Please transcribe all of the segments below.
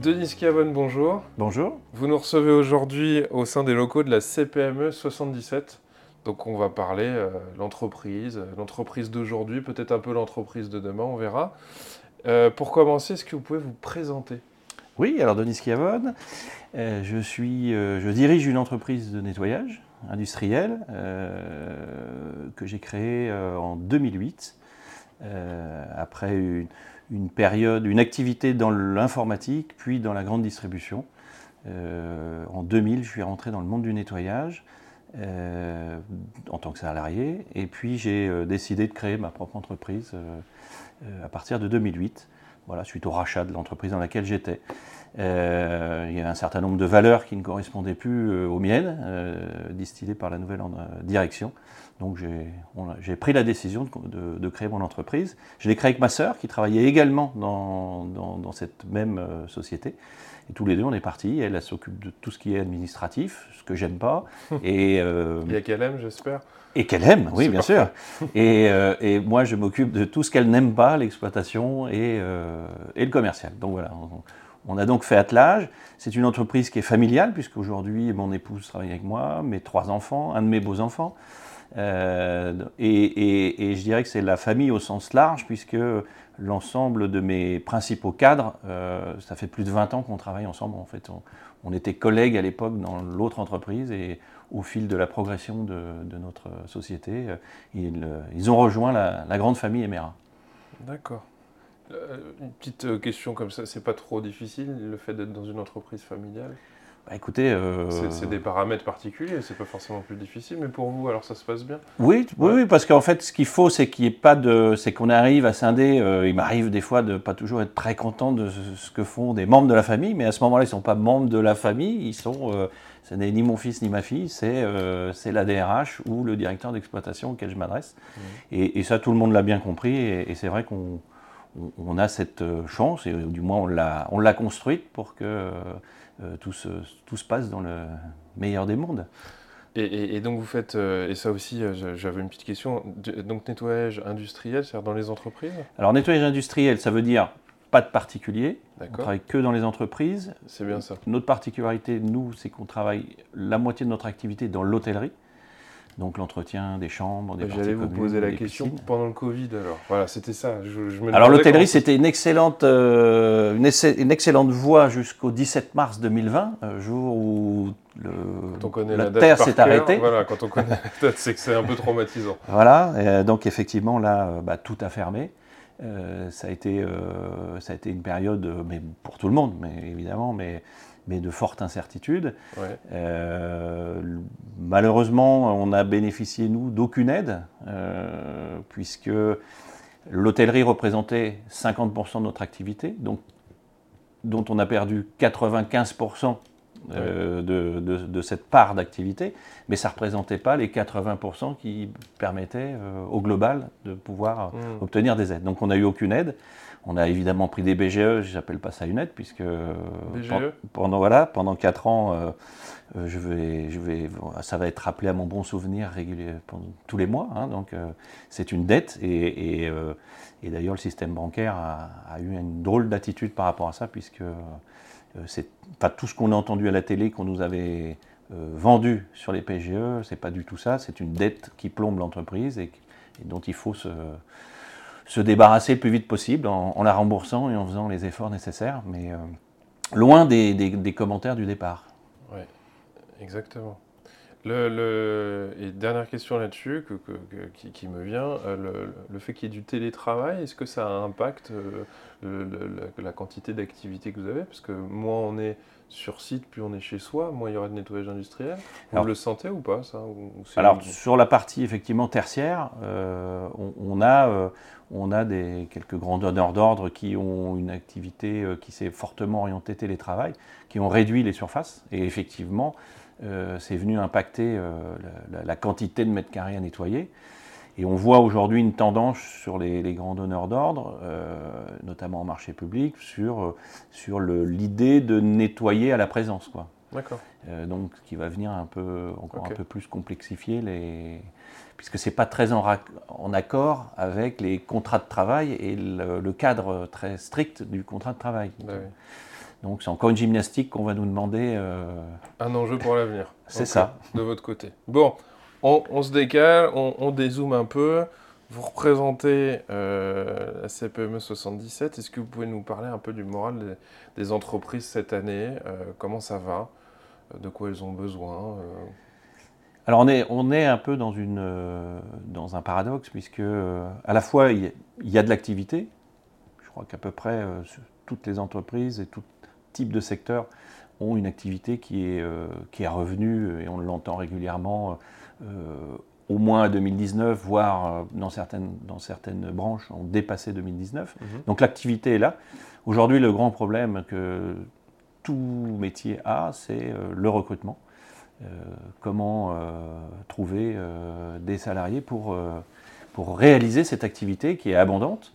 Denis Cavone, bonjour. Bonjour. Vous nous recevez aujourd'hui au sein des locaux de la CPME 77. Donc on va parler euh, l'entreprise, l'entreprise d'aujourd'hui, peut-être un peu l'entreprise de demain, on verra. Euh, pour commencer, est-ce que vous pouvez vous présenter? Oui, alors Denis Schiavone, euh, je, suis, je dirige une entreprise de nettoyage industriel que j'ai créée en 2008, après une, une, période, une activité dans l'informatique, puis dans la grande distribution. en 2000, je suis rentré dans le monde du nettoyage. Euh, en tant que salarié. Et puis j'ai euh, décidé de créer ma propre entreprise euh, à partir de 2008, voilà, suite au rachat de l'entreprise dans laquelle j'étais. Il y avait un certain nombre de valeurs qui ne correspondaient plus aux miennes, distillées par la nouvelle direction. Donc j'ai pris la décision de, créer mon entreprise. Je l'ai créée avec ma sœur qui travaillait également dans, dans cette même société. Et tous les deux, on est partis. Elle, s'occupe de tout ce qui est administratif, ce que j'aime pas. Et, euh, et qu'elle aime, j'espère. Et qu'elle aime, oui, bien sûr. Et, euh, et, moi, je m'occupe de tout ce qu'elle n'aime pas, l'exploitation et, euh, et, le commercial. Donc voilà, on, a donc fait attelage. C'est une entreprise qui est familiale, puisqu'aujourd'hui, mon épouse travaille avec moi, mes trois enfants, un de mes beaux-enfants. Euh, et, je dirais que c'est la famille au sens large, puisque l'ensemble de mes principaux cadres, euh, ça fait plus de 20 ans qu'on travaille ensemble. En fait, on, était collègues à l'époque dans l'autre entreprise et au fil de la progression de, notre société, euh, ils, ont rejoint la, grande famille Emera. D'accord. Euh, une petite question comme ça, c'est pas trop difficile le fait d'être dans une entreprise familiale? Bah, écoutez, euh, c'est des paramètres particuliers, c'est pas forcément plus difficile, mais pour vous, alors ça se passe bien? Oui, oui, parce qu'en fait, ce qu'il faut, c'est qu'il pas de, c'est qu'on arrive à scinder. Euh, il m'arrive des fois de pas toujours être très content de ce que font des membres de la famille, mais à ce moment-là, ils sont pas membres de la famille, ils sont, euh, ce n'est ni mon fils ni ma fille, c'est c'est la DRH ou le directeur d'exploitation auquel je m'adresse. Mmh. Et, ça, tout le monde l'a bien compris, et, c'est vrai qu'on on, a cette chance, et du moins on l'a, on l'a construite pour que euh, tout, se, tout se passe dans le meilleur des mondes. Et, donc vous faites, euh, et ça aussi euh, j'avais une petite question, donc nettoyage industriel, c'est-à-dire dans les entreprises? Alors nettoyage industriel, ça veut dire pas de particulier, on travaille que dans les entreprises. C'est bien ça. Notre particularité, nous, c'est qu'on travaille la moitié de notre activité dans l'hôtellerie donc l'entretien des chambres, des J'allais vous poser la question pendant le Covid alors. Voilà, c'était ça. alors l'hôtellerie, c'était une excellente, euh, une, excellente voie jusqu'au 17 mars 2020, euh, jour où le, quand on connaît la, Terre s'est arrêtée. Voilà, quand on connaît la date, c'est que c'est un peu traumatisant. voilà, donc effectivement là, bah, tout a fermé. Euh, ça, a été, ça a été une période, mais pour tout le monde, mais évidemment, mais mais de fortes incertitudes. Euh, malheureusement, on a bénéficié, nous, d'aucune aide, euh, puisque l'hôtellerie représentait 50% de notre activité, donc, dont on a perdu 95% euh, de, cette part d'activité, mais ça ne représentait pas les 80% qui permettaient au global de pouvoir mmh. obtenir des aides. Donc on n'a eu aucune aide. On a évidemment pris des BGE, je n'appelle pas ça une aide, puisque BGE pendant, voilà, pendant 4 ans, euh, euh, je vais, je vais, ça va être rappelé à mon bon souvenir régulier, tous les mois. Hein, donc euh, c'est une dette, et, d'ailleurs le système bancaire a, eu une drôle d'attitude par rapport à ça, puisque c'est pas tout ce qu'on a entendu à la télé qu'on nous avait vendu sur les PGE, c'est pas du tout ça, c'est une dette qui plombe l'entreprise et, dont il faut se se débarrasser le plus vite possible en, la remboursant et en faisant les efforts nécessaires, mais euh, loin des, commentaires du départ. Oui, exactement. Le, et dernière question là-dessus que, qui, me vient, euh, le, fait qu'il y ait du télétravail, est-ce que ça impacte euh, la quantité d'activité que vous avez? Parce que moins on est sur site, plus on est chez soi, moins il y aura de nettoyage industriel. Vous le sentez ou pas ça? Alors sur la partie effectivement tertiaire, euh, on, a, on a des, quelques grands donneurs d'ordre qui ont une activité euh, qui s'est fortement orientée télétravail, qui ont réduit les surfaces et effectivement c'est venu impacter la, la, quantité de mètres carrés à nettoyer. Et on voit aujourd'hui une tendance sur les, grands donneurs d'ordre, euh, notamment en marché public, sur, sur l'idée de nettoyer à la présence. D'accord. Euh, donc, qui va venir un peu, encore un peu plus complexifier les. Puisque ce n'est pas très en, en, accord avec les contrats de travail et le, cadre très strict du contrat de travail. Bah donc, c'est encore une gymnastique qu'on va nous demander. Euh, un enjeu pour l'avenir. C'est ça. De votre côté. Bon, on, se décale, on, dézoome un peu. Vous représentez euh, la CPME 77. Est-ce que vous pouvez nous parler un peu du moral des, entreprises cette année? Euh, Comment ça va? De quoi elles ont besoin? Alors on est, on est un peu dans, une, dans un paradoxe, puisque à la fois il y, a de l'activité. Je crois qu'à peu près toutes les entreprises et tout type de secteur ont une activité qui est, qui est revenue, et on l'entend régulièrement euh, au moins 2019, voire euh, dans certaines, dans certaines branches, ont dépassé 2019. Mhm. Donc l'activité est là. Aujourd'hui, le grand problème que tout métier a, c'est euh, le recrutement. Comment trouver des salariés pour, pour réaliser cette activité qui est abondante.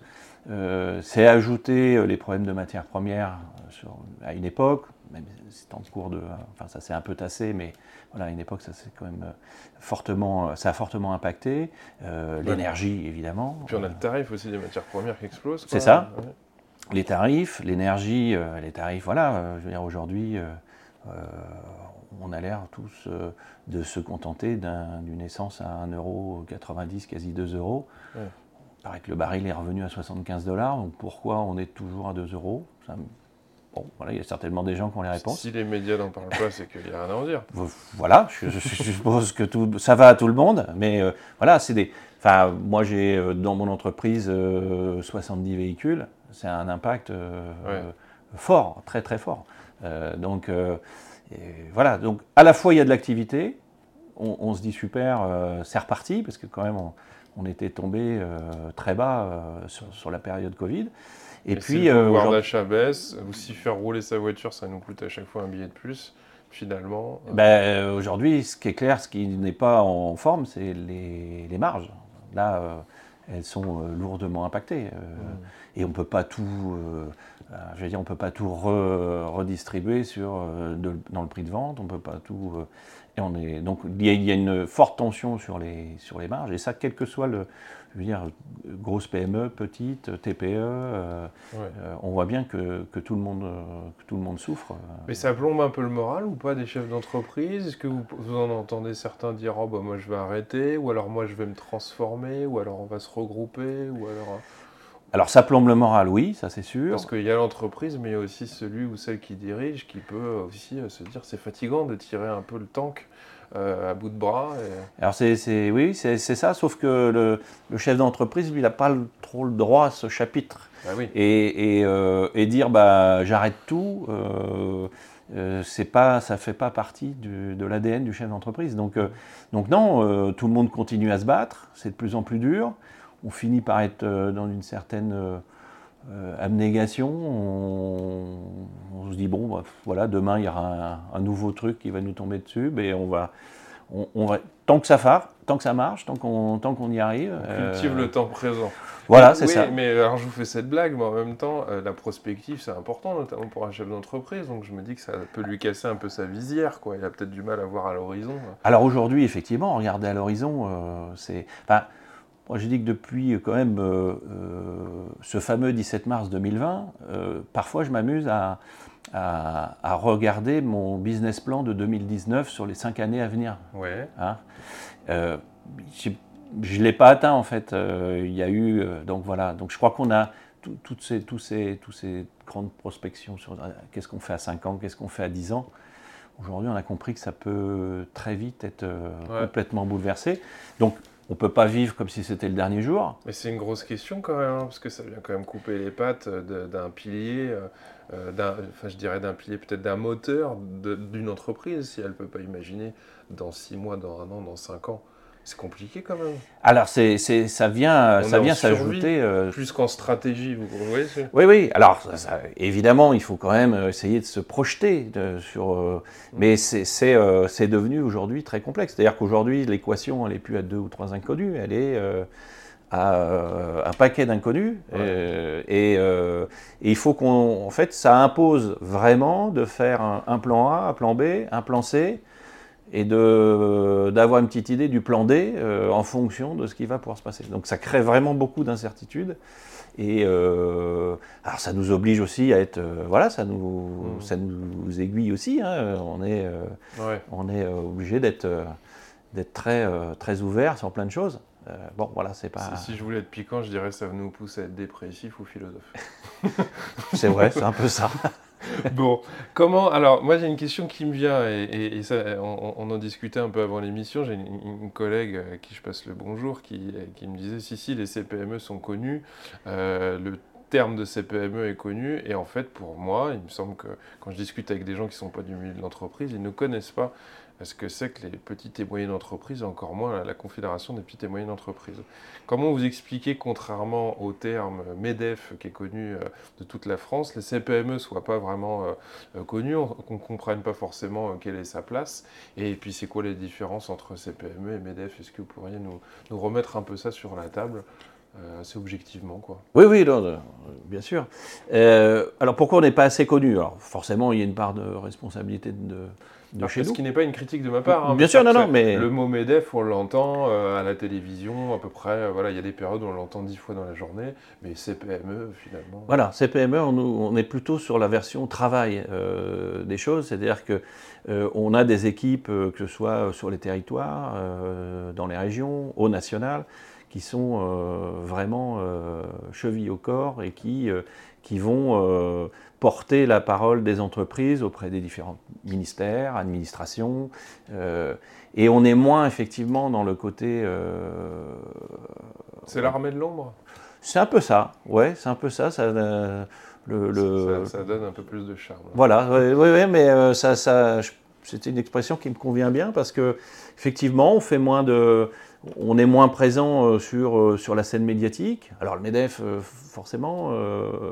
c'est ajouter les problèmes de matières premières à une époque, même c'est en cours de. Enfin, ça s'est un peu tassé, mais voilà, à une époque, ça, quand même euh, fortement, ça a fortement impacté. Euh, l'énergie, évidemment. Puis on a le tarif aussi des matières premières qui explosent. C'est ça. Les tarifs, l'énergie, euh, les tarifs, voilà, je veux dire, aujourd'hui, on a l'air tous de se contenter d'une essence à 1,90€, quasi 2 euros. Il paraît que le baril est revenu à 75 dollars, donc pourquoi on est toujours à 2 euros? Bon, voilà, il y a certainement des gens qui ont les réponses. Si les médias n'en parlent pas, c'est qu'il n'y a rien à en dire. Voilà, je, suppose que tout, ça va à tout le monde, mais euh, voilà, c'est des. Enfin, moi j'ai euh, dans mon entreprise 70 euh, véhicules, c'est un impact fort, très très fort. donc voilà, donc à la fois il y a de l'activité, on, se dit super, c'est reparti, parce que quand même on, était tombé très bas sur, la période Covid. Et, puis, le pouvoir d'achat baisse. Aussi faire rouler sa voiture, ça nous coûte à chaque fois un billet de plus. Finalement. Euh. Ben, Aujourd'hui, ce qui est clair, ce qui n'est pas en forme, c'est les, les, marges. Là, euh, elles sont euh, lourdement impactées. Mmh. Et on ne peut pas tout, je veux dire, on peut pas tout redistribuer sur, dans le prix de vente. On peut pas tout. Et on est, donc il y, a, il y, a, une forte tension sur les, sur les marges. Et ça, quel que soit le, je veux dire, grosse PME, petite, TPE, euh, euh, on voit bien que, tout le monde, euh, tout le monde souffre. Mais ça plombe un peu le moral ou pas des chefs d'entreprise? Est-ce que vous, en entendez certains dire oh, bah, moi je vais arrêter, ou alors moi je vais me transformer, ou alors on va se regrouper, ou alors. Alors ça plombe le moral, oui, ça c'est sûr. Parce qu'il y a l'entreprise, mais il y a aussi celui ou celle qui dirige qui peut aussi se dire c'est fatigant de tirer un peu le tank euh, à bout de bras. Alors c'est, oui, c'est, ça, sauf que le, chef d'entreprise, lui, il n'a pas trop le droit à ce chapitre. Ah oui. et, et, euh, et, dire bah, j'arrête tout, euh, c'est pas, ça ne fait pas partie de l'ADN du chef d'entreprise. Donc, donc non, tout le monde continue à se battre, c'est de plus en plus dur. On finit par être dans une certaine abnégation. On, se dit bon, bah, voilà, demain il y aura un, nouveau truc qui va nous tomber dessus, mais on va, on, va tant que ça tant que ça marche, tant qu'on tant qu'on y arrive. On cultive le temps présent. Voilà, c'est ça. Mais alors je vous fais cette blague, mais en même temps, euh, la prospective c'est important, notamment pour un chef d'entreprise. Donc je me dis que ça peut lui casser un peu sa visière, quoi. Il a peut-être du mal à voir à l'horizon. Alors aujourd'hui, effectivement, regarder à l'horizon, euh, c'est. Enfin, moi, je dis que depuis euh, quand même euh, euh, ce fameux 17 mars 2020, parfois je m'amuse à, regarder mon business plan de 2019 sur les cinq années à venir. Ouais. Hein je ne l'ai pas atteint en fait. Il y a eu donc voilà. Donc je crois qu'on a toutes ces, tous ces, tous ces grandes prospections sur qu'est-ce qu'on fait à 5 ans, qu'est-ce qu'on fait à 10 ans. Aujourd'hui, on a compris que ça peut très vite être complètement bouleversé. Donc on ne peut pas vivre comme si c'était le dernier jour. Mais c'est une grosse question quand même, hein, parce que ça vient quand même couper les pattes d'un pilier, euh, euh, enfin je dirais d'un pilier peut-être d'un moteur d'une entreprise, si elle ne peut pas imaginer dans six mois, dans un an, dans cinq ans. C'est compliqué quand même. Alors, c'est, ça vient, ça vient s'ajouter. Euh, plus qu'en stratégie, vous voyez Oui, oui. Alors, évidemment, il faut quand même essayer de se projeter sur. Euh, mm. mais c'est, c'est, devenu aujourd'hui très complexe. C'est-à-dire qu'aujourd'hui, l'équation, elle n'est plus à deux ou trois inconnus, elle est euh, à un paquet d'inconnus. Et, il faut qu'on. En fait, ça impose vraiment de faire un, un plan A, un plan B, un plan C et d'avoir une petite idée du plan D euh, en fonction de ce qui va pouvoir se passer. Donc ça crée vraiment beaucoup d'incertitudes. Et euh, alors ça nous oblige aussi à être, euh, voilà, ça nous, mmh. ça nous aiguille aussi. Hein. on est, on est obligé d'être, d'être très, très ouvert sur plein de choses. bon, voilà, c'est pas. Si, si, je voulais être piquant, je dirais que ça nous pousse à être dépressif ou philosophe. c'est vrai, c'est un peu ça. bon, comment. Alors, moi, j'ai une question qui me vient, et, ça, on, en discutait un peu avant l'émission. J'ai une, collègue à qui je passe le bonjour qui, me disait si, si, les CPME sont connus. Euh, le terme de CPME est connu, et en fait, pour moi, il me semble que quand je discute avec des gens qui ne sont pas du milieu de l'entreprise, ils ne connaissent pas ce que c'est que les petites et moyennes entreprises, encore moins la Confédération des petites et moyennes entreprises. Comment vous expliquez, contrairement au terme MEDEF qui est connu euh, de toute la France, les CPME ne soient pas vraiment euh, euh, connus, qu'on ne comprenne pas forcément quelle est sa place Et puis c'est quoi les différences entre CPME et MEDEF? Est-ce que vous pourriez nous, nous, remettre un peu ça sur la table? Assez objectivement. Quoi. Oui, oui, bien sûr. alors pourquoi on n'est pas assez connu? Alors forcément, il y a une part de responsabilité de, ce qui n'est pas une critique de ma part. Hein, Bien sûr, non, non, mais... Le mot MEDEF, on l'entend euh, à la télévision, à peu près. Euh, voilà, il y a des périodes où on l'entend dix fois dans la journée, mais CPME, finalement... Voilà, CPME, on, on est plutôt sur la version travail euh, des choses, c'est-à-dire que on a des équipes, que ce soit sur les territoires, dans les régions, au national, qui sont vraiment chevilles au corps et qui, qui vont porter la parole des entreprises auprès des différents ministères, administrations. Euh, et on est moins effectivement dans le côté. Euh, c'est l'armée de l'ombre? C'est un peu ça, ouais, c'est un peu ça. Ça, euh, le, Ça, donne un peu plus de charme. Voilà, oui, ouais, mais ça, ça, c'était une expression qui me convient bien parce que effectivement, on fait moins de on est moins présent euh, sur, euh, sur la scène médiatique. Alors le MEDEF, euh, forcément,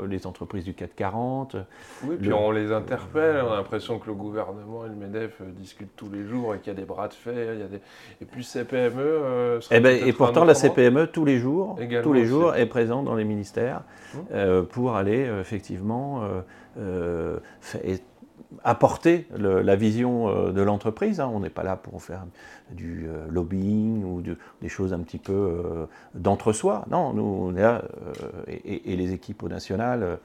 les entreprises du CAC 40. Oui, puis on les interpelle, on a l'impression que le gouvernement et le MEDEF discutent tous les jours et qu'il y a des bras de fer, il y a des... et puis CPME... Eh ben, et pourtant la CPME, tous les jours, tous les jours est présente dans les ministères mmh. pour aller effectivement apporter la vision de l'entreprise. Hein. On n'est pas là pour faire du euh, lobbying ou des choses un petit peu euh, d'entre-soi. Non, nous, on est là, euh, et, les équipes au national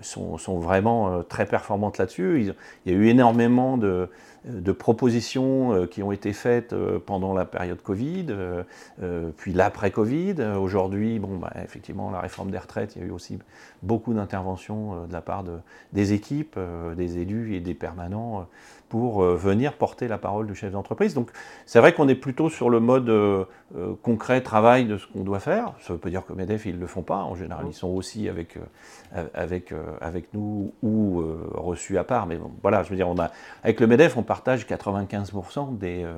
sont, sont, vraiment très performantes là-dessus. Il, y a eu énormément de, de propositions euh, qui ont été faites euh, pendant la période Covid, euh, puis l'après-Covid. Aujourd'hui, bon, bah, effectivement, la réforme des retraites, il y a eu aussi beaucoup d'interventions de la part de, des équipes, des élus et des permanents pour venir porter la parole du chef d'entreprise. Donc c'est vrai qu'on est plutôt sur le mode concret, travail de ce qu'on doit faire. Ça veut pas dire que MEDEF, ils ne le font pas. En général, ils sont aussi avec, avec, avec nous ou reçus à part. Mais bon, voilà, je veux dire, on a, avec le MEDEF, on partage 95% des, euh,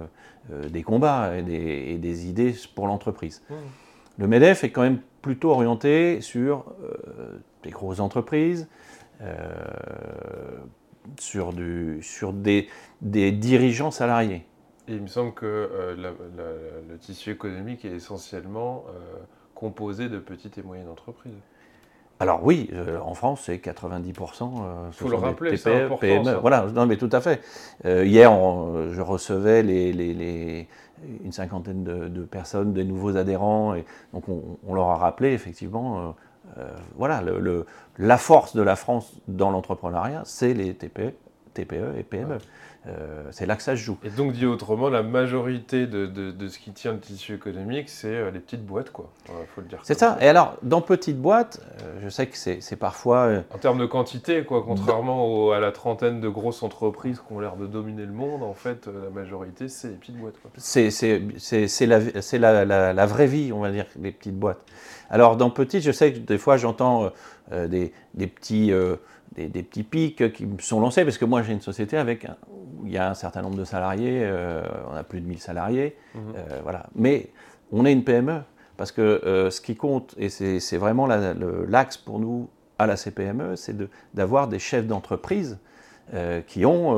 euh, des combats et des, idées pour l'entreprise. Mmh. Le MEDEF est quand même plutôt orienté sur euh, des grosses entreprises, sur, du, sur des, des, dirigeants salariés. Et il me semble que le tissu économique est essentiellement composé de petites et moyennes entreprises. Alors oui, euh, en France, c'est 90%. Euh, faut le rappeler, c'est important. PME. Voilà, non mais tout à fait. Euh, hier, je recevais les, une cinquantaine de, personnes, des nouveaux adhérents, et donc on, leur a rappelé effectivement, voilà, le, la force de la France dans l'entrepreneuriat, c'est les TPE, TPE et PME. Euh, c'est là que ça se joue. Et donc, dit autrement, la majorité de, de, ce qui tient le tissu économique, c'est euh, les petites boîtes, quoi. faut le dire. C'est ça. Et alors, dans petites boîtes, euh, je sais que c'est parfois. En termes de quantité, quoi, contrairement à la trentaine de grosses entreprises qui ont l'air de dominer le monde, en fait, la majorité, c'est les petites boîtes. C'est la, la, la, la, vraie vie, on va dire, les petites boîtes. Alors, dans petites, je sais que des fois, j'entends des, des, petits des, petits pics qui sont lancés, parce que moi j'ai une société avec où il y a un certain nombre de salariés, euh, on a plus de 1000 salariés, mhm. euh, voilà. Mais on est une PME, parce que euh, ce qui compte, et c'est vraiment l'axe pour nous à la CPME, c'est d'avoir des chefs d'entreprise qui ont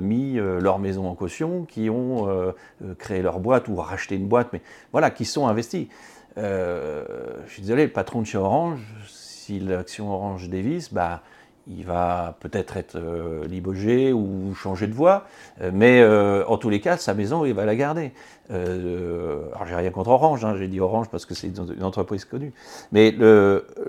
mis leur maison en caution, qui ont créé leur boîte ou racheté une boîte, mais voilà, qui sont investis. Je suis désolé, le patron de chez Orange, si l'action Orange dévisse, bah, il va peut-être être, euh, libogé ou changer de voie, euh, mais euh, en tous les cas, sa maison, il va la garder. alors, j'ai rien contre Orange, hein, j'ai dit Orange parce que c'est une entreprise connue. Mais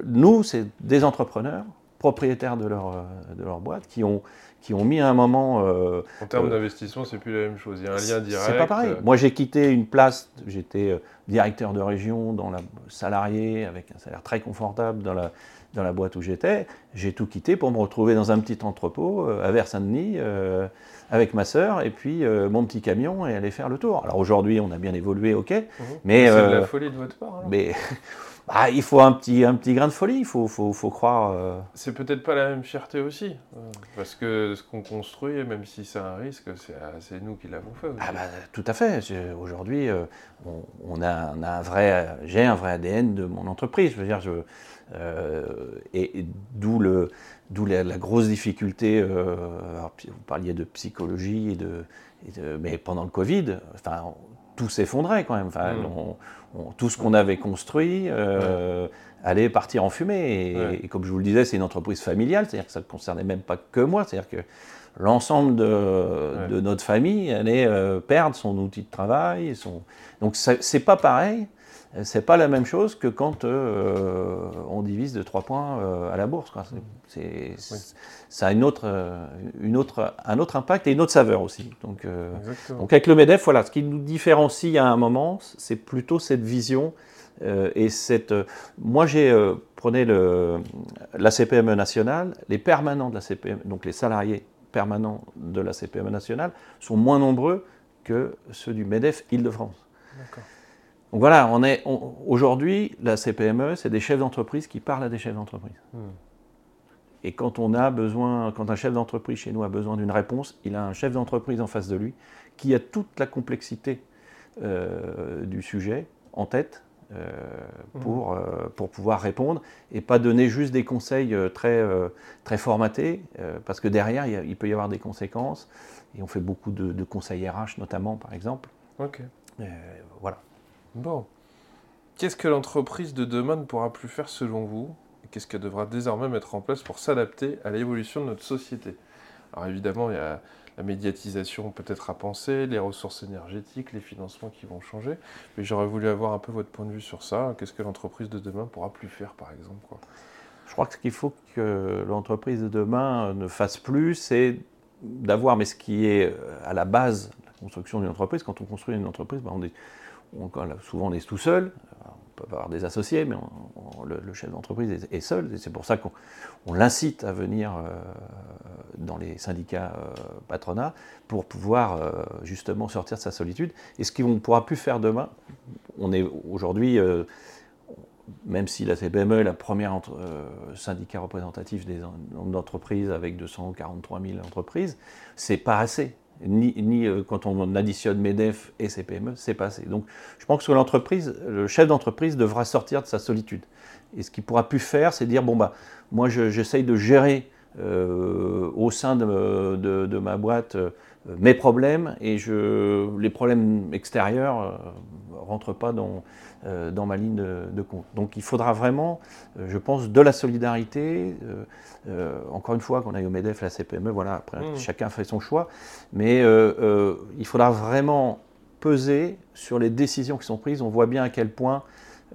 nous, c'est des entrepreneurs, propriétaires de leur, de leur boîte, qui ont, qui ont mis à un moment. en termes d'investissement, c'est plus la même chose. Il y a un lien direct. C'est pas pareil. Moi, j'ai quitté une place, j'étais directeur de région, dans la salarié, avec un salaire très confortable dans la dans la boîte où j'étais, j'ai tout quitté pour me retrouver dans un petit entrepôt euh, à Vers-Saint-Denis euh, avec ma sœur et puis euh, mon petit camion et aller faire le tour. Alors aujourd'hui, on a bien évolué, ok, mhm. mais c'est de la folie de votre part. Mais bah, il faut un petit, un petit grain de folie, il faut, faut, faut, croire. C'est peut-être pas la même fierté aussi, parce que ce qu'on construit, même si c'est un risque, c'est nous qui l'avons fait. Ah bah, tout à fait. Aujourd'hui, on, a, on a un vrai, j'ai un vrai ADN de mon entreprise. Je veux dire, je euh, et, d'où le, d'où la, grosse difficulté. Euh, vous parliez de psychologie et de, mais pendant le Covid, enfin, tout s'effondrait quand même. Enfin, mm. Tout ce qu'on avait construit euh, allait partir en fumée. Et, comme je vous le disais, c'est une entreprise familiale, c'est-à-dire que ça ne concernait même pas que moi. C'est-à-dire que l'ensemble de, de, notre famille allait perdre son outil de travail. Son... Donc c'est pas pareil c'est pas la même chose que quand euh, on divise de 3 points euh, à la bourse. Ça a une autre, euh, une autre, un autre impact et une autre saveur aussi. Donc, donc avec le MEDEF, voilà, ce qui nous différencie à un moment, c'est plutôt cette vision et cette. moi, j'ai prenez le, la CPME nationale, les permanents de la CPME, donc les salariés permanents de la CPME nationale, sont moins nombreux que ceux du MEDEF Île-de-France. D'accord. Donc voilà, on est aujourd'hui, la CPME, c'est des chefs d'entreprise qui parlent à des chefs d'entreprise. Hmm. Et quand on a besoin, quand un chef d'entreprise chez nous a besoin d'une réponse, il a un chef d'entreprise en face de lui qui a toute la complexité euh, du sujet en tête euh, hmm. pour, euh, pour pouvoir répondre et pas donner juste des conseils très, très formatés, parce que derrière, il, peut y avoir des conséquences. Et on fait beaucoup de, de conseils RH notamment, par exemple. Ok. voilà. Bon. Qu'est-ce que l'entreprise de demain ne pourra plus faire selon vous? Qu'est-ce qu'elle devra désormais mettre en place pour s'adapter à l'évolution de notre société? Alors évidemment, il y a la médiatisation peut-être à penser, les ressources énergétiques, les financements qui vont changer, mais j'aurais voulu avoir un peu votre point de vue sur ça. Qu'est-ce que l'entreprise de demain pourra plus faire, par exemple Je crois que ce qu'il faut que l'entreprise de demain ne fasse plus, c'est d'avoir, mais ce qui est à la base de la construction d'une entreprise, quand on construit une entreprise, ben, on est souvent on est tout seul, on peut avoir des associés, mais le, chef d'entreprise est, seul, et c'est pour ça qu'on l'incite à venir euh, dans les syndicats euh, patronats pour pouvoir euh, justement sortir de sa solitude. Et ce qu'on ne pourra plus faire demain, on est aujourd'hui, même si la CPME est la première syndicat représentatif des entreprises avec 243 000 entreprises, c'est pas assez ni, euh, quand on additionne MEDEF et CPME, c'est pas assez. Donc je pense que l'entreprise, le chef d'entreprise devra sortir de sa solitude. Et ce qu'il pourra plus faire, c'est dire, bon, bah, moi j'essaye de gérer euh, au sein de, ma boîte euh, mes problèmes et je, les problèmes extérieurs ne rentrent pas dans, dans ma ligne de, compte. Donc il faudra vraiment, je pense, de la solidarité. encore une fois, qu'on aille au MEDEF, la CPME, voilà, après mmh. chacun fait son choix. Mais il faudra vraiment peser sur les décisions qui sont prises. On voit bien à quel point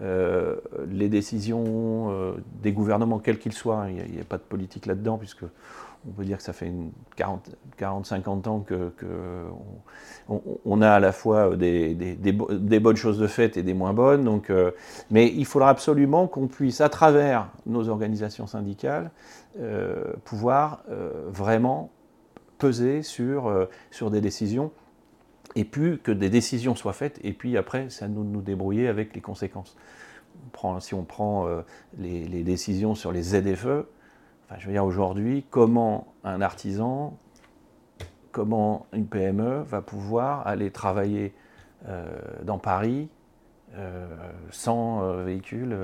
euh, les décisions euh, des gouvernements, quels qu'ils soient, il n'y a, pas de politique là-dedans, puisque on peut dire que ça fait 40-50 ans que, on, a à la fois des, bonnes choses de fait et des moins bonnes. Donc, euh, mais il faudra absolument qu'on puisse, à travers nos organisations syndicales, pouvoir vraiment peser sur, sur des décisions et puis que des décisions soient faites, et puis après, c'est à nous de nous débrouiller avec les conséquences. si on prend les, les, décisions sur les ZFE, je veux dire, aujourd'hui, comment un artisan, comment une PME va pouvoir aller travailler euh, dans Paris euh, sans euh, véhicule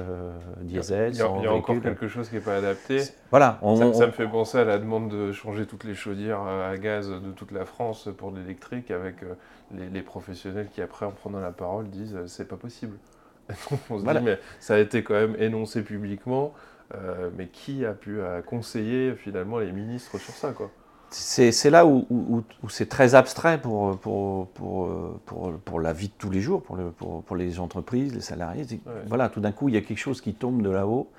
diesel. Il y a, il y a encore quelque chose qui n'est pas adapté. Voilà, ça, me fait penser à la demande de changer toutes les chaudières à gaz de toute la France pour l'électrique, avec les, professionnels qui après, en prenant la parole, disent c'est pas possible. on se dit mais ça a été quand même énoncé publiquement. Euh, mais qui a pu euh, conseiller finalement les ministres sur ça quoi? C'est là où, c'est très abstrait pour, pour, pour, pour, la vie de tous les jours, pour, le, pour, les entreprises, les salariés. Voilà, tout d'un coup, il y a quelque chose qui tombe de là-haut.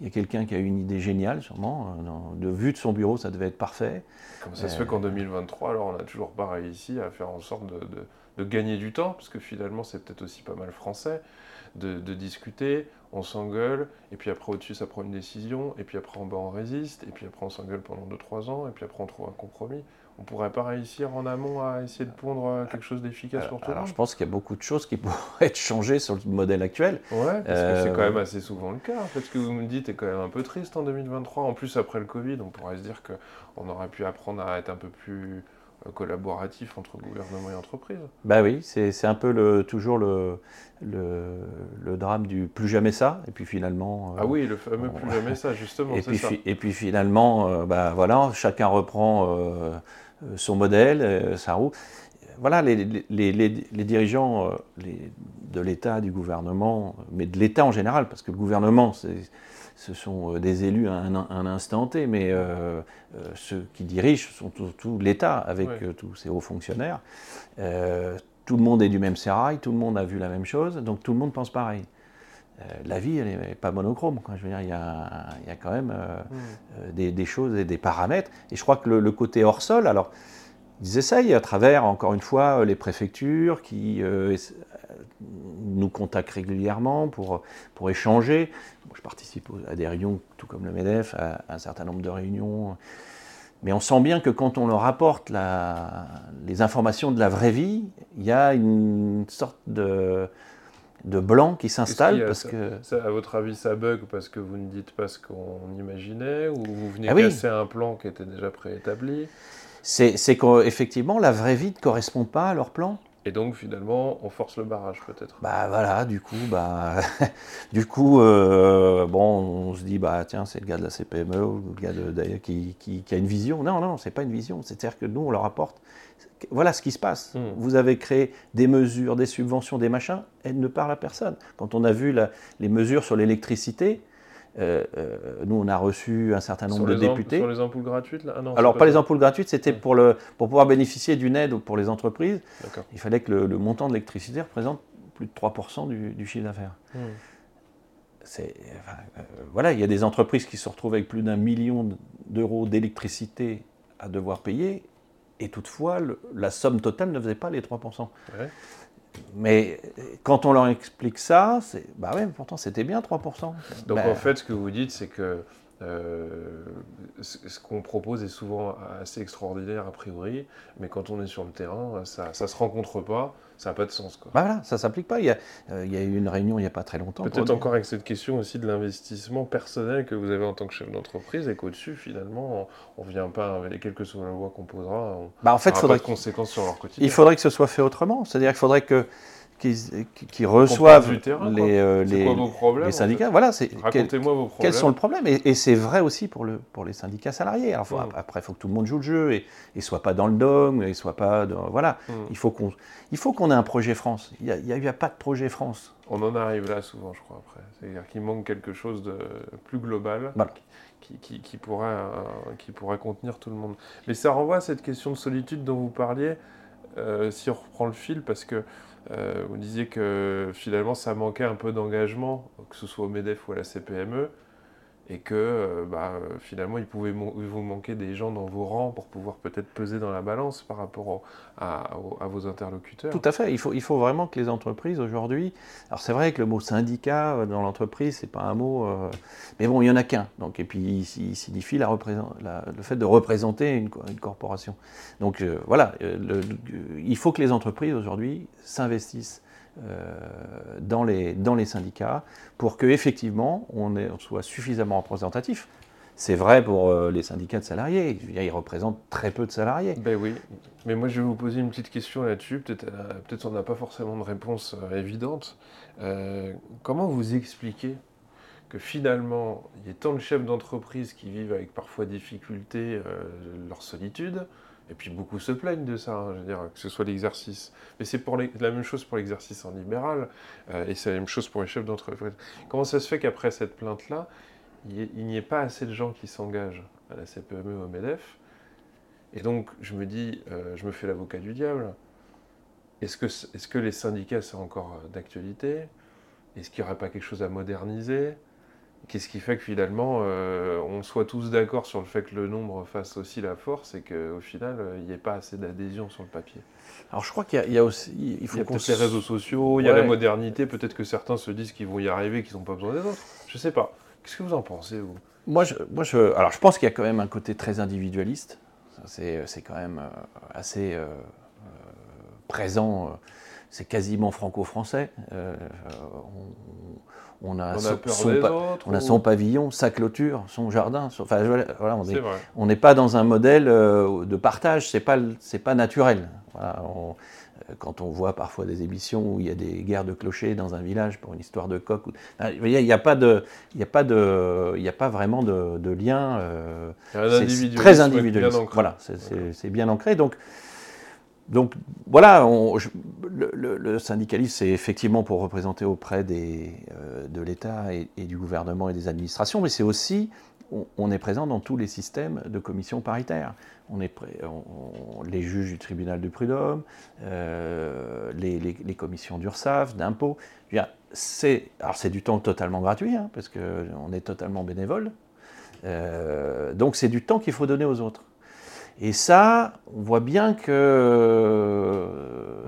Il y a quelqu'un qui a une idée géniale, sûrement. Euh, de vue de son bureau, ça devait être parfait. Comme ça se fait qu'en 2023, alors on n'a toujours pas réussi à faire en sorte de, de gagner du temps, parce que finalement, c'est peut-être aussi pas mal français de, discuter, on s'engueule, et puis après au-dessus ça prend une décision, et puis après en bas on résiste, et puis après on s'engueule pendant 2-3 ans, et puis après on trouve un compromis. On pourrait pas réussir en amont à essayer de pondre euh, quelque chose d'efficace pour tout le monde Alors je pense qu'il y a beaucoup de choses qui pourraient être changées sur le modèle actuel. Ouais, parce que c'est quand même assez souvent le cas. En fait, ce que vous me dites est quand même un peu triste en 2023. En plus, après le Covid, on pourrait se dire qu'on aurait pu apprendre à être un peu plus euh, collaboratif entre gouvernement et entreprise. Bah oui, c'est un peu le, toujours le, le, drame du plus jamais ça, et puis finalement... Euh, ah oui, le fameux plus jamais ça, justement, et, puis, ça. et puis finalement, euh, bah voilà, chacun reprend son modèle, sa roue. Voilà, les, les, les, les dirigeants de l'État, du gouvernement, mais de l'État en général, parce que le gouvernement, c'est ce sont euh, des élus à un, instant T, mais euh, euh, ceux qui dirigent sont tout, l'État avec tous ces hauts fonctionnaires. tout le monde est du même sérail, tout le monde a vu la même chose, donc tout le monde pense pareil. la vie, elle n'est pas monochrome. Je veux dire, il y a, quand même mm. des, choses et des paramètres. Et je crois que le, côté hors sol, alors, ils essayent à travers, encore une fois, les préfectures qui nous contactent régulièrement pour, pour échanger. je participe à des réunions, tout comme le MEDEF, à, un certain nombre de réunions. Mais on sent bien que quand on leur apporte la, les informations de la vraie vie, il y a une sorte de, de blanc qui s'installe parce que... à votre avis, ça bug parce que vous ne dites pas ce qu'on imaginait ou vous venez ah casser un plan qui était déjà préétabli? C'est qu'effectivement, la vraie vie ne correspond pas à leur plan. Et donc finalement, on force le barrage peut-être. Bah voilà, du coup, bah, du coup, euh, bon, on se dit bah tiens, c'est le gars de la CPME ou le gars de, qui, qui, a une vision. Non, non, c'est pas une vision. C'est-à-dire que nous, on leur apporte. Voilà ce qui se passe. Hmm. Vous avez créé des mesures, des subventions, des machins. Elles ne parlent à personne. Quand on a vu les mesures sur l'électricité, euh, euh, nous, on a reçu un certain nombre de députés. Sur les ampoules gratuites là? Ah Alors, pas, les ampoules gratuites, c'était pour, le, pour pouvoir bénéficier d'une aide pour les entreprises. Il fallait que le, montant de l'électricité représente plus de 3% du, chiffre d'affaires. Hmm. C'est, euh, voilà, il y a des entreprises qui se retrouvent avec plus d'un million d'euros d'électricité à devoir payer, et toutefois, la somme totale ne faisait pas les 3%. Mais quand on leur explique ça, c'est bah ouais, pourtant c'était bien 3%. Donc en fait, ce que vous dites, c'est que euh, ce qu'on propose est souvent assez extraordinaire a priori, mais quand on est sur le terrain, ça ne se rencontre pas, ça n'a pas de sens. Quoi. Bah voilà, ça ne s'applique pas. Il y, a, euh, il y, a, eu une réunion il n'y a pas très longtemps. Peut-être encore avec cette question aussi de l'investissement personnel que vous avez en tant que chef d'entreprise et qu'au-dessus, finalement, on ne vient pas, quelle que soit la loi qu'on posera, on bah en fait, faudrait pas de conséquences sur leur quotidien. Il faudrait que ce soit fait autrement. C'est-à-dire qu'il faudrait que qui, reçoivent les, euh, les, syndicats. Voilà, Racontez-moi vos problèmes. Quels sont les problèmes Et, c'est vrai aussi pour, le, pour les syndicats salariés. Mmh. Après, il faut que tout le monde joue le jeu et ne soit pas dans le dogme, et soit pas dans, voilà. Mmh. Il faut qu'on il faut qu'on ait un projet France. Il n'y a, a, pas de projet France. On en arrive là souvent, je crois, après. C'est-à-dire qu'il manque quelque chose de plus global. Qui, qui, qui, pourrait, euh, qui pourrait contenir tout le monde. Mais ça renvoie à cette question de solitude dont vous parliez, euh, si on reprend le fil, parce que euh, vous disiez que finalement ça manquait un peu d'engagement, que ce soit au MEDEF ou à la CPME. Et que euh, bah, euh, finalement il pouvait vous manquer des gens dans vos rangs pour pouvoir peut-être peser dans la balance par rapport à, vos interlocuteurs. Tout à fait. Il faut, vraiment que les entreprises aujourd'hui. Alors c'est vrai que le mot syndicat euh, dans l'entreprise c'est pas un mot, mais bon il y en a qu'un. Et puis il, signifie le fait de représenter une, corporation. Donc voilà, il faut que les entreprises aujourd'hui s'investissent dans, les, dans les syndicats pour qu'effectivement on, on soit suffisamment représentatif. C'est vrai pour euh, les syndicats de salariés. Ils représentent très peu de salariés. Ben oui. Mais moi, je vais vous poser une petite question là-dessus. Peut-être euh, peut on n'a pas forcément de réponse évidente. comment vous expliquez que finalement, il y ait tant de chefs d'entreprise qui vivent avec parfois difficulté leur solitude, et puis beaucoup se plaignent de ça, hein, je veux dire, que ce soit l'exercice. Mais c'est pour la même chose pour l'exercice en libéral, euh, et c'est la même chose pour les chefs d'entreprise. Comment ça se fait qu'après cette plainte-là, il n'y ait pas assez de gens qui s'engagent à la CPME ou au MEDEF Et donc, je me dis, euh, je me fais l'avocat du diable. Est-ce que, que les syndicats sont encore euh, d'actualité? Est-ce qu'il n'y aurait pas quelque chose à moderniser? Qu'est-ce qui fait que finalement, euh, on soit tous d'accord sur le fait que le nombre fasse aussi la force et qu'au final, euh, il n'y ait pas assez d'adhésion sur le papier? Alors je crois qu'il y, a aussi... Il, faut y a peut-être les réseaux sociaux, il y a la modernité, peut-être que certains se disent qu'ils vont y arriver, qu'ils n'ont pas besoin des autres. Je ne sais pas. Qu'est-ce que vous en pensez, vous? Moi je, moi, je, alors, je pense qu'il y a quand même un côté très individualiste. C'est quand même euh, assez présent. C'est quasiment franco-français. On a, son, on a son pavillon, sa clôture, son jardin. enfin, voilà, on n'est pas dans un modèle euh, de partage, c'est pas pas naturel. Euh, quand on voit parfois des émissions où il y a des guerres de clochers dans un village pour une histoire de coq, il n'y a, pas de, il a pas de, il a pas vraiment de, lien. Euh, c'est très individuel. Voilà, c'est bien ancré. Donc donc voilà, le, syndicalisme, c'est effectivement pour représenter auprès euh, de l'État et, du gouvernement et des administrations, mais c'est aussi, on, est présent dans tous les systèmes de commissions paritaires. On est les juges du tribunal du prud'homme, euh, les, commissions d'URSAF, d'impôts. C'est, alors c'est du temps totalement gratuit, hein, parce qu'on est totalement bénévole. Euh, donc c'est du temps qu'il faut donner aux autres. Et ça, on voit bien que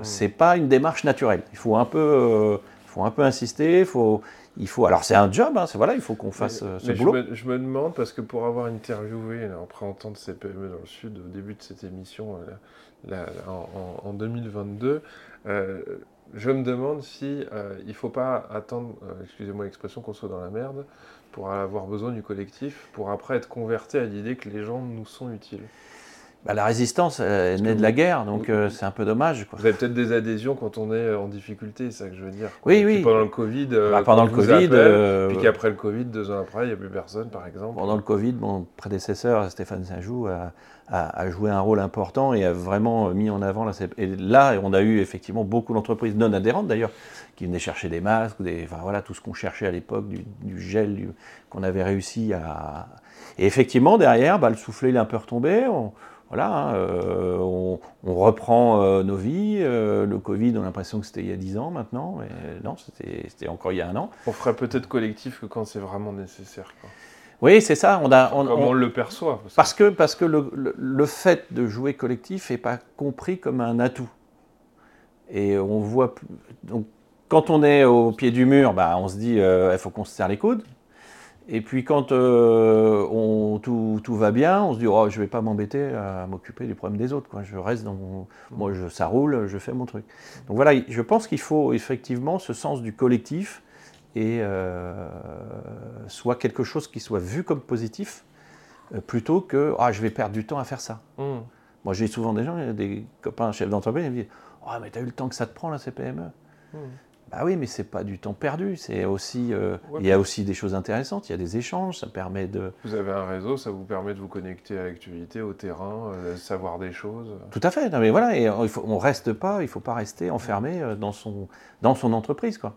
ce c'est pas une démarche naturelle. Il faut un peu, euh, faut un peu insister. Faut, il faut. Alors c'est un job. Hein, voilà, il faut qu'on fasse euh, ce boulot. Je me, demande parce que pour avoir interviewé en présentant de CPME dans le Sud au début de cette émission euh, en, 2022. je me demande si il ne faut pas attendre, excusez-moi l'expression, qu'on soit dans la merde pour avoir besoin du collectif, pour après être converti à l'idée que les gens nous sont utiles. Bah, la résistance elle naît de la guerre, donc euh, c'est un peu dommage. Vous avez peut-être des adhésions quand on est en difficulté, c'est ça que je veux dire. Oui, oui. pendant le Covid, euh, bah, pendant le Covid, euh, puis qu'après le Covid, deux ans après, il n'y a plus personne, par exemple. Pendant le Covid, mon prédécesseur Stéphane Saint-Jou a, joué un rôle important et a vraiment mis en avant la Et là, on a eu effectivement beaucoup d'entreprises non adhérentes d'ailleurs qui venaient chercher des masques, des, enfin voilà tout ce qu'on cherchait à l'époque, du, gel qu'on avait réussi à. Et effectivement, derrière, bah, le soufflet il est un peu retombé. On, voilà, hein, euh, on, reprend euh, nos vies. Euh, le Covid, on a l'impression que c'était il y a 10 ans maintenant, mais non, c'était encore il y a un an. On ferait peut-être collectif que quand c'est vraiment nécessaire. Oui, c'est ça. On a, on, on, le perçoit. Parce que, parce que le, fait de jouer collectif n'est pas compris comme un atout. Et on voit. Donc, quand on est au pied du mur, bah, on se dit il faut qu'on se serre les coudes. Et puis quand euh, on, tout, tout, va bien, on se dit oh, je ne vais pas m'embêter à m'occuper du problème des autres. Quoi. Je reste dans mon... Moi, je, ça roule, je fais mon truc. Donc voilà, je pense qu'il faut effectivement ce sens du collectif et euh, soit quelque chose qui soit vu comme positif euh, plutôt que ah, je vais perdre du temps à faire ça. Mmh. Moi, j'ai souvent des gens, des copains chefs d'entreprise, ils me disent oh, mais tu as eu le temps que ça te prend la CPME. Ah oui, mais c'est pas du temps perdu. C'est aussi, euh, il y a aussi des choses intéressantes. Il y a des échanges. Ça permet de. Vous avez un réseau, ça vous permet de vous connecter à l'actualité, au terrain, euh, savoir des choses. Tout à fait. Non, mais voilà, et il faut, on reste pas. Il faut pas rester enfermé euh, dans son dans son entreprise, quoi.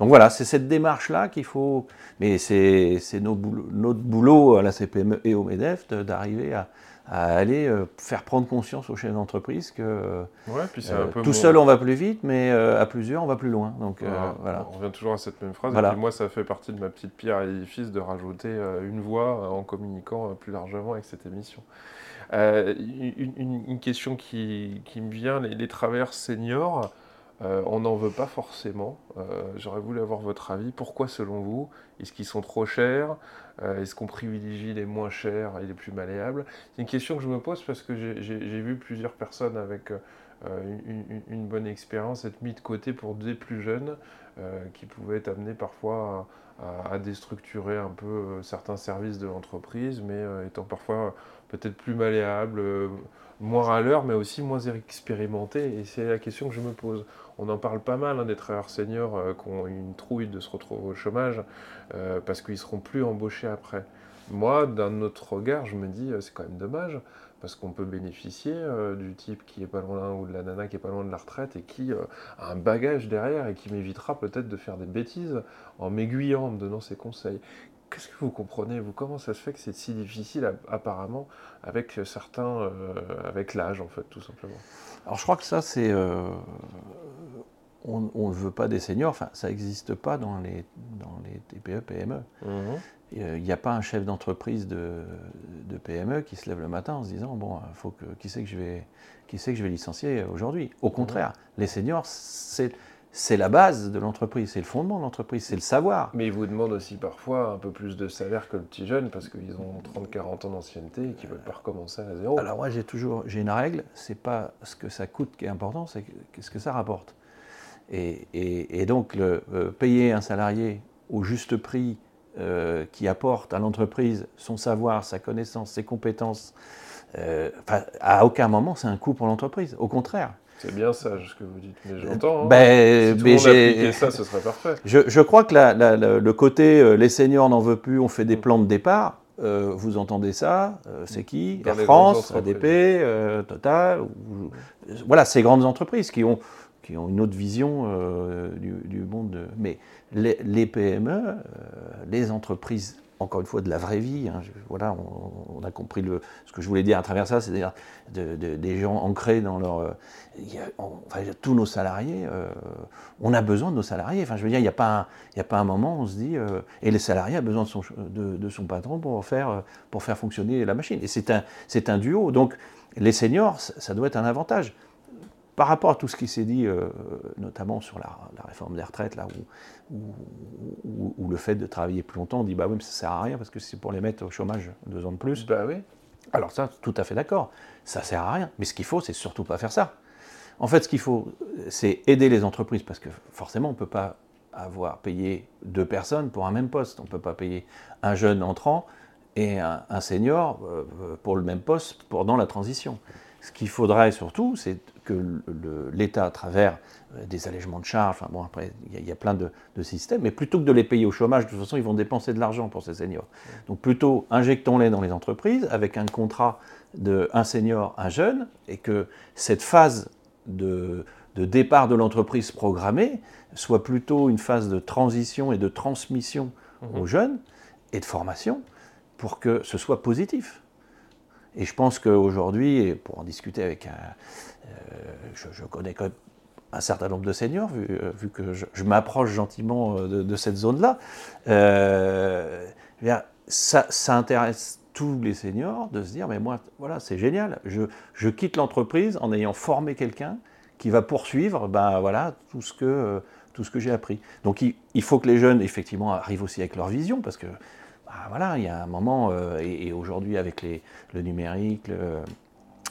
Donc voilà, c'est cette démarche-là qu'il faut. Mais c'est notre boulot à la CPME et au Medef d'arriver à, à aller euh, faire prendre conscience aux chefs d'entreprise que Ouais, puis c'est euh, un peu tout seul on va plus vite, mais euh, à plusieurs on va plus loin. Donc euh, Voilà. On revient toujours à cette même phrase. Voilà. Et puis moi, ça fait partie de ma petite pierre à l'édifice de rajouter une voix en communiquant plus largement avec cette émission. Une, question qui, qui me vient, les, les travailleurs seniors, euh, on n'en veut pas forcément. Euh, J'aurais voulu avoir votre avis. Pourquoi, selon vous, est-ce qu'ils sont trop chers Euh, Est-ce qu'on privilégie les moins chers et les plus malléables C'est une question que je me pose parce que j'ai- vu plusieurs personnes avec une, bonne expérience être mis de côté pour des plus jeunes qui pouvaient être amenés parfois à, à- déstructurer un peu certains services de l'entreprise, mais étant parfois peut-être plus malléables, moins râleurs, mais aussi moins expérimentés. Et c'est la question que je me pose. On en parle pas mal hein, des travailleurs seniors euh, qui ont une trouille de se retrouver au chômage euh, parce qu'ils seront plus embauchés après. Moi, d'un autre regard, je me dis, euh, c'est quand même dommage, parce qu'on peut bénéficier du type qui est pas loin, ou de la nana qui est pas loin de la retraite, et qui a un bagage derrière, et qui m'évitera peut-être de faire des bêtises en m'aiguillant, en me donnant ses conseils. Qu'est-ce que vous comprenez, vous? Comment ça se fait que c'est si difficile, ap- apparemment, avec certains, euh, avec l'âge, en fait, tout simplement? Alors je crois que ça c'est euh, on ne veut pas des seniors, enfin ça n'existe pas dans les dans les TPE PME. Euh, Il n'y a pas un chef d'entreprise de, de PME qui se lève le matin en se disant bon, faut que qui c'est que je vais qui c'est que je vais licencier aujourd'hui? Au contraire, les seniors c'est c'est la base de l'entreprise, c'est le fondement de l'entreprise, c'est le savoir. Mais ils vous demandent aussi parfois un peu plus de salaire que le petit jeune, parce qu'ils ont 30-40 ans d'ancienneté et qu'ils ne veulent pas recommencer à zéro. Alors moi j'ai toujours j'ai une règle, c'est pas ce que ça coûte qui est important, c'est que- ce que ça rapporte. Et, et- et donc le, euh, payer un salarié au juste prix euh, qui apporte à l'entreprise son savoir, sa connaissance, ses compétences, euh, à aucun moment c'est un coût pour l'entreprise. Au contraire. C'est bien sage ce que vous dites, mais j'entends. hein. Ben, si tout mais monde ça, ce serait parfait. Je, je crois que la- la- la- le côté euh, les seniors n'en veut plus, on fait des Mm. plans de départ. euh, vous entendez ça euh, C'est qui? Air France, ADP, Total. ou- voilà, ces grandes entreprises qui ont, qui ont une autre vision du, du monde. de- mais les, les PME, les entreprises, encore une fois, de la vraie vie, hein, voilà, on, a compris le, ce que je voulais dire à travers ça, c'est-à-dire de- de- des gens ancrés dans leur. euh, a- enfin, tous nos salariés, euh, on a besoin de nos salariés. Enfin, je veux dire, il n'y a, pas un- a moment où on se dit. euh, et les salariés ont besoin de son, de, son patron pour faire, pour faire fonctionner la machine. Et c'est un, un duo. Donc, les seniors, ça doit être un avantage. Par rapport à tout ce qui s'est dit, euh, notamment sur la, la réforme des retraites, là, où, où- où- où le fait de travailler plus longtemps, on dit bah oui, mais ça sert à rien parce que c'est pour les mettre au chômage deux ans de plus. Bah oui. Alors ça, tout à fait d'accord. Ça sert à rien. Mais ce qu'il faut, c'est surtout pas faire ça. En fait, ce qu'il faut, c'est aider les entreprises parce que forcément, on ne peut pas avoir payé deux personnes pour un même poste. On ne peut pas payer un jeune entrant et un, un senior euh, pour le même poste pendant la transition. Ce qu'il faudrait surtout, c'est que l'État, à travers euh, des allègements de charges, enfin bon, après, il y a- il y, a plein de, de systèmes, mais plutôt que de les payer au chômage, de toute façon, ils vont dépenser de l'argent pour ces seniors. Donc plutôt, injectons-les dans les entreprises avec un contrat de un senior, un jeune, et que cette phase de, de départ de l'entreprise programmée soit plutôt une phase de transition et de transmission Mhm. aux jeunes et de formation pour que ce soit positif. Et je pense qu'aujourd'hui, pour en discuter avec un. euh, je, connais quand même un certain nombre de seniors, vu, euh, vu que je, m'approche gentiment euh, de, cette zone-là. eh ça, ça intéresse tous les seniors de se dire mais moi, voilà, c'est génial. Je, je quitte l'entreprise en ayant formé quelqu'un qui va poursuivre ben, voilà, tout ce que. que j'ai appris. Donc il, il faut que les jeunes, effectivement, arrivent aussi avec leur vision, parce que bah, voilà, il y a un moment, euh, et, et aujourd'hui avec les, le numérique, le-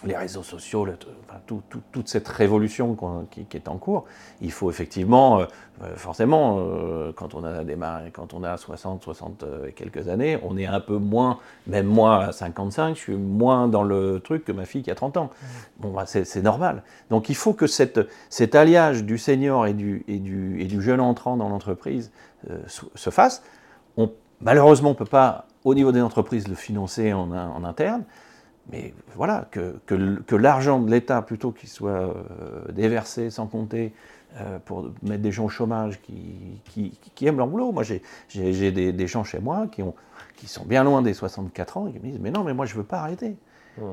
les réseaux sociaux, le- enfin, tout- tout- toute cette révolution qui, qui est en cours, il faut effectivement, euh, euh, forcément, euh, quand on a démarré, quand on a 60, 60 et quelques années, on est un peu moins, même moi à 55, je suis moins dans le truc que ma fille qui a 30 ans. Bon, bah, c'est normal. Donc il faut que cette, cet alliage du senior et du, et du, et du jeune entrant dans l'entreprise euh, se, se fasse. Malheureusement, on ne peut pas, au niveau des entreprises, le financer en, in- en interne. Mais voilà, que, que l- que l'argent de l'État, plutôt qu'il soit euh, déversé sans compter euh, pour mettre des gens au chômage qui, qui, qui aiment leur boulot. Moi, j'ai- des, des gens chez moi qui, ont, qui sont bien loin des 64 ans et qui me disent Mais non, mais moi, je ne veux pas arrêter.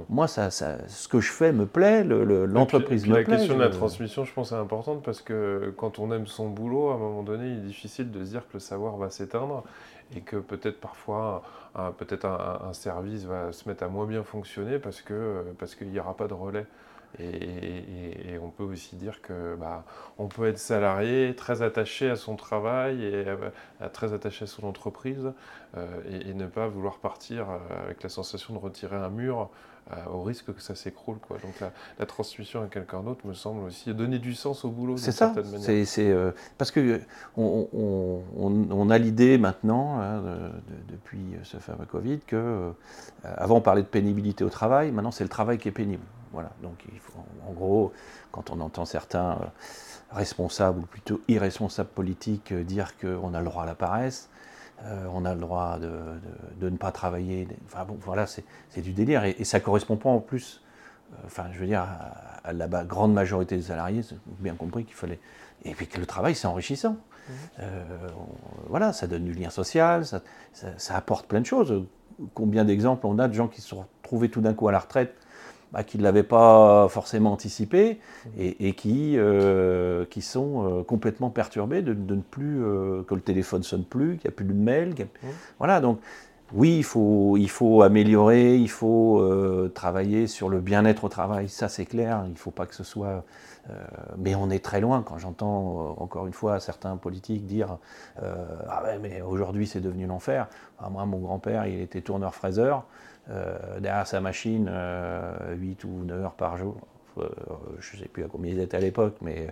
Moi, ça, ce que je fais me plaît, l'entreprise me plaît. La question de la transmission, je pense, est importante parce que quand on aime son boulot, à un moment donné, il est difficile de se dire que le savoir va s'éteindre et que peut-être parfois peut-être un, service va se mettre à moins bien fonctionner parce que parce qu'il n'y aura pas de relais. Et, on peut aussi dire que bah, on peut être salarié, très attaché à son travail et euh, très attaché à son entreprise euh, et, ne pas vouloir partir euh, avec la sensation de retirer un mur au risque que ça s'écroule. Quoi. Donc la, transmission à quelqu'un d'autre me semble aussi donner du sens au boulot. C'est ça. C'est, parce que on, a l'idée maintenant, hein, depuis ce fameux Covid, que avant on parlait de pénibilité au travail, maintenant c'est le travail qui est pénible. Voilà, donc il faut, en gros, quand on entend certains euh, responsables ou plutôt irresponsables politiques euh, dire qu'on a le droit à la paresse, euh, on a le droit de, ne pas travailler, enfin bon, voilà, c'est du délire et, ça correspond pas en plus, enfin je veux dire, à, la grande majorité des salariés, bien compris qu'il fallait. Et puis que le travail, c'est enrichissant. Mmh. voilà, ça donne du lien social, ça, ça apporte plein de choses. Combien d'exemples on a de gens qui se sont retrouvés tout d'un coup à la retraite bah, qui ne l'avaient pas forcément anticipé et, qui, euh, qui sont euh, complètement perturbés de, ne plus, euh, que le téléphone sonne plus, qu'il n'y a plus de mail. Voilà, donc oui, il faut, il faut améliorer, il faut travailler sur le bien-être au travail, ça c'est clair, il ne faut pas que ce soit... mais on est très loin quand j'entends encore une fois certains politiques dire Ah ouais, mais aujourd'hui c'est devenu l'enfer. Moi, mon grand-père, il était tourneur-fraiseur. Euh, derrière sa machine 8 euh, ou 9 heures par jour. Euh, je ne sais plus à combien ils étaient à l'époque, mais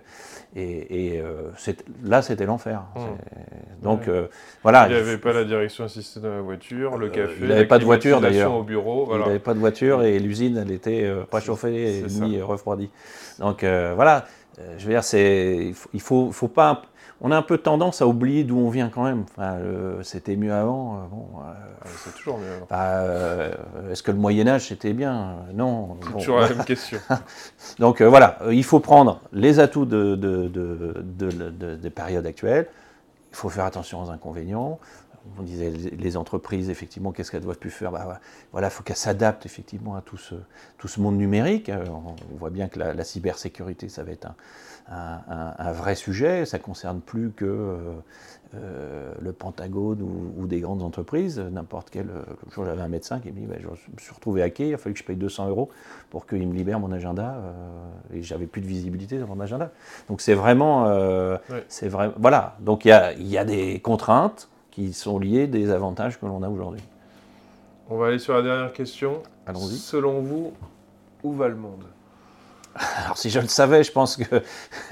et, là c'était l'enfer. Mmh. Donc voilà. Il n'avait pas la direction assistée dans la voiture, le café. il n'avait pas de voiture d'ailleurs. Au bureau. Il n'avait pas de voiture et l'usine elle était pas chauffée et ni refroidie. Donc voilà, je veux dire c'est il faut, faut pas on a un peu tendance à oublier d'où on vient quand même. c'était mieux avant. Euh, bon, euh, ah, c'est toujours mieux avant. Bah, euh, est-ce que le Moyen Âge c'était bien? Non. C'est toujours la même question. Donc voilà, il faut prendre les atouts de, des périodes actuelles. Il faut faire attention aux inconvénients. On disait les entreprises, effectivement, qu'est-ce qu'elles doivent plus faire? Bah, Voilà, il faut qu'elles s'adaptent effectivement à tout ce, tout ce monde numérique. On voit bien que la, la cybersécurité, ça va être un, un, vrai sujet. Ça ne concerne plus que euh, euh, le Pentagone ou, des grandes entreprises. N'importe quel. Euh, jour, j'avais un médecin qui me dit bah, Je me suis retrouvé hacké, il a fallu que je paye 200 euros pour qu'il me libère mon agenda et j'avais plus de visibilité dans mon agenda. Donc c'est vraiment. c'est vrai, voilà. Donc il y y a des contraintes qui sont liées des avantages que l'on a aujourd'hui. On va aller sur la dernière question. Allons-y. Selon vous, où va le monde? Alors si je le savais, je pense que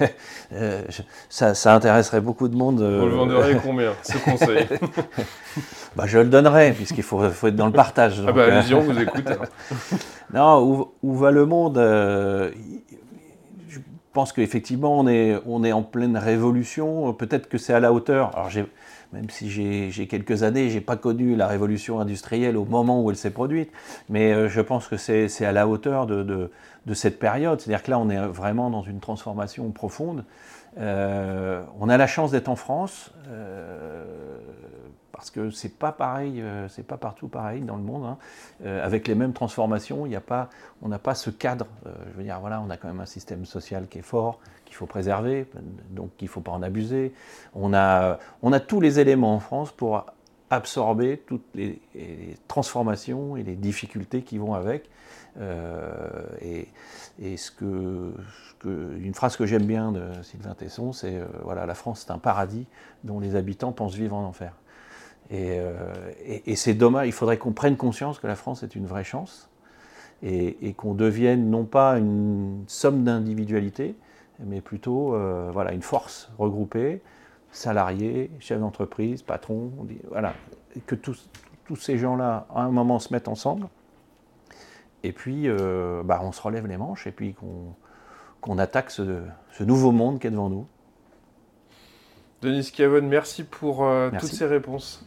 euh, ça, intéresserait beaucoup de monde. Vous le venderiez combien, ce conseil bah, Je le donnerais, puisqu'il faut, faut, être dans le partage. ah bah euh, allez on vous écoute. non, où, va le monde euh, Je pense qu'effectivement, on est, on est en pleine révolution. Peut-être que c'est à la hauteur. Alors même si j'ai quelques années, je n'ai pas connu la révolution industrielle au moment où elle s'est produite, mais je pense que c'est à la hauteur de de cette période. C'est-à-dire que là, on est vraiment dans une transformation profonde. Euh, on a la chance d'être en France euh, parce que c'est pas pareil, euh, c'est pas partout pareil dans le monde. Hein. avec les mêmes transformations, il a pas, on n'a pas ce cadre. je veux dire, voilà, on a quand même un système social qui est fort, qu'il faut préserver, donc il ne faut pas en abuser. On a, on a tous les éléments en France pour absorber toutes les transformations et les difficultés qui vont avec. Euh, et, ce que, une phrase que j'aime bien de Sylvain Tesson, c'est euh, voilà, la France c'est un paradis dont les habitants pensent vivre en enfer. Euh, et, c'est dommage, il faudrait qu'on prenne conscience que la France est une vraie chance et, qu'on devienne non pas une somme d'individualités, mais plutôt voilà, une force regroupée, salariés, chefs d'entreprise, patrons, voilà, que tous, tous ces gens-là, à un moment, se mettent ensemble et puis euh, bah, on se relève les manches et puis qu'on attaque ce, nouveau monde qui est devant nous. Denis Kiavon, merci pour euh, toutes ces réponses.